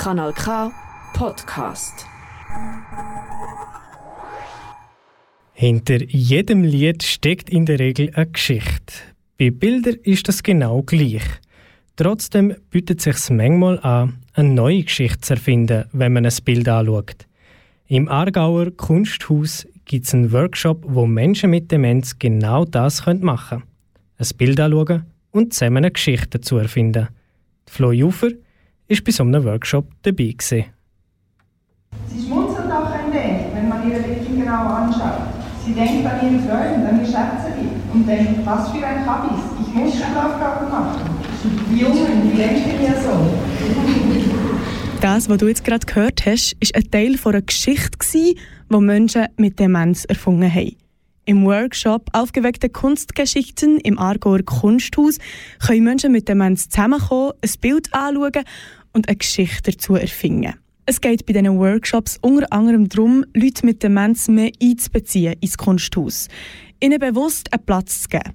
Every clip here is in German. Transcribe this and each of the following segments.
Kanal K Podcast. Hinter jedem Lied steckt in der Regel eine Geschichte. Bei Bildern ist das genau gleich. Trotzdem bietet es sich manchmal an, eine neue Geschichte zu erfinden, wenn man ein Bild anschaut. Im Aargauer Kunsthaus gibt es einen Workshop, wo Menschen mit Demenz genau das machen können. Ein Bild anschauen und zusammen eine Geschichte dazu erfinden. Flo Jufer war bei so einem Workshop dabei. Gewesen. Sie schmunzelt auch ein wenig, wenn man ihre Lippen genau anschaut. Sie denkt an ihren Freund, an ihr Schätzchen und denkt, was für ein Kabis, ich muss Schulaufgaben machen. Die Jungen, die denken ja so. Das, was du jetzt gerade gehört hast, ist ein Teil einer Geschichte, die Menschen mit Demenz erfunden haben. Im Workshop Aufgeweckte Kunstgeschichten im Aargauer Kunsthaus können Menschen mit Demenz zusammenkommen, ein Bild anschauen und eine Geschichte dazu erfinden. Es geht bei diesen Workshops unter anderem darum, Leute mit Demenz mehr einzubeziehen ins Kunsthaus, ihnen bewusst einen Platz zu geben.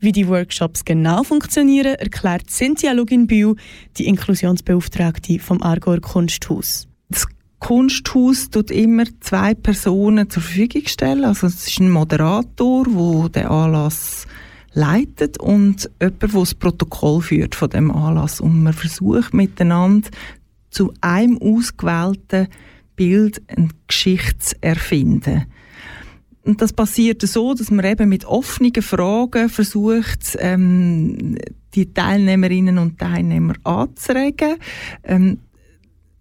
Wie die Workshops genau funktionieren, erklärt Cynthia Luginbühl, die Inklusionsbeauftragte vom Aargauer Kunsthaus. Das Kunsthaus tut immer zwei Personen zur Verfügung stellen. Also es ist ein Moderator, der den Anlass leitet und jemand, der das Protokoll führt von dem Anlass. Und man versucht miteinander zu einem ausgewählten Bild eine Geschichte zu erfinden. Und das passiert so, dass man eben mit offenen Fragen versucht, ähm, die Teilnehmerinnen und Teilnehmer anzuregen. Ähm,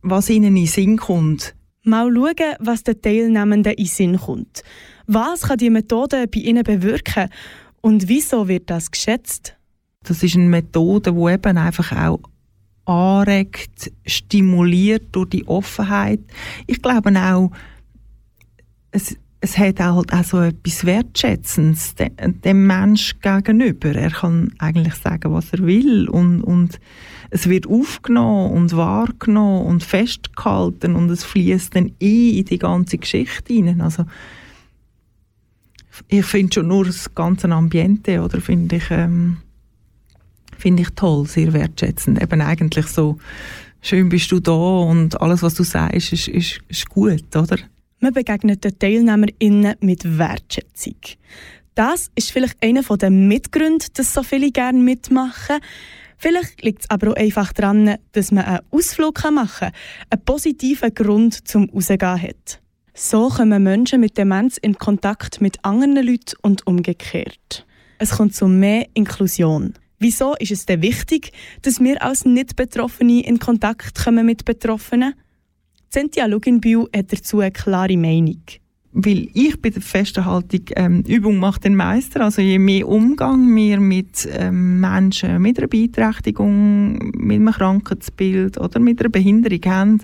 was ihnen in Sinn kommt. Mal schauen, was den Teilnehmenden in Sinn kommt. Was kann die Methode bei ihnen bewirken und wieso wird das geschätzt? Das ist eine Methode, die eben einfach auch anregt, stimuliert durch die Offenheit. Ich glaube auch, es, es hat auch, auch so etwas Wertschätzendes dem, dem Mensch gegenüber. Er kann eigentlich sagen, was er will und, und es wird aufgenommen und wahrgenommen und festgehalten und es fließt dann ein in die ganze Geschichte hinein. Also ich finde schon nur das ganze Ambiente oder finde ich ähm, finde ich toll, sehr wertschätzend. Eben eigentlich so schön bist du da und alles was du sagst ist, ist, ist gut, oder? Man begegnet den TeilnehmerInnen mit Wertschätzung. Das ist vielleicht einer der Mitgründe, dass so viele gerne mitmachen. Vielleicht liegt es aber auch einfach daran, dass man einen Ausflug machen kann, einen positiven Grund zum Rausgehen hat. So kommen Menschen mit Demenz in Kontakt mit anderen Leuten und umgekehrt. Es kommt zu mehr Inklusion. Wieso ist es denn wichtig, dass wir als Nicht-Betroffene in Kontakt kommen mit Betroffenen? Cynthia Luginbühl hat dazu eine klare Meinung weil ich bei der festen Haltung ähm, Übung macht den Meister. Also je mehr Umgang wir mit ähm, Menschen mit einer Beeinträchtigung, mit einem Krankheitsbild oder mit einer Behinderung haben,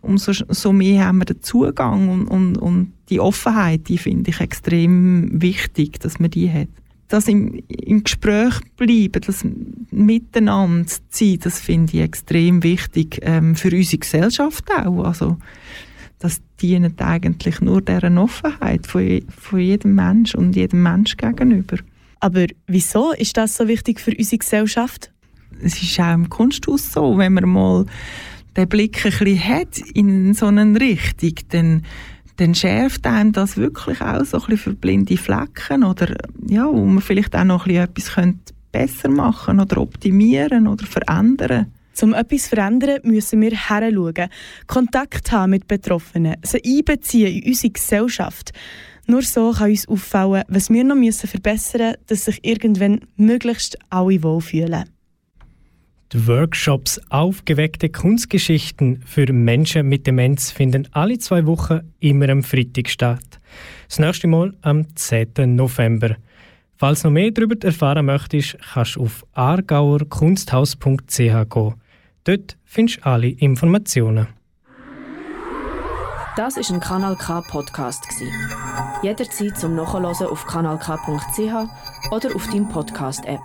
umso so mehr haben wir den Zugang und, und, und die Offenheit, die finde ich extrem wichtig, dass man die hat. Das im, im Gespräch bleiben, das Miteinander zu sein, das finde ich extrem wichtig ähm, für unsere Gesellschaft auch. Also das dient eigentlich nur deren Offenheit von, von jedem Mensch und jedem Mensch gegenüber. Aber wieso ist das so wichtig für unsere Gesellschaft? Es ist auch im Kunsthaus so, wenn man mal den Blick ein bisschen hat in so eine Richtung, dann, dann schärft einem das wirklich auch so ein bisschen für blinde Flecken oder ja, wo man vielleicht auch noch ein bisschen etwas besser machen oder optimieren oder verändern um etwas zu verändern, müssen wir heranschauen, Kontakt haben mit Betroffenen, sie einbeziehen in unsere Gesellschaft. Nur so kann uns auffallen, was wir noch verbessern müssen, dass sich irgendwann möglichst alle wohlfühlen. Die Workshops Aufgeweckte Kunstgeschichten für Menschen mit Demenz finden alle zwei Wochen immer am Freitag statt. Das nächste Mal am 10. November. Falls noch mehr darüber erfahren möchtest, kannst du auf aargauerkunsthaus.ch gehen. Dort findest du alle Informationen. Das ist ein Kanal K Podcast Jederzeit zum Nachhören auf kanalk.ch oder auf deinem Podcast App.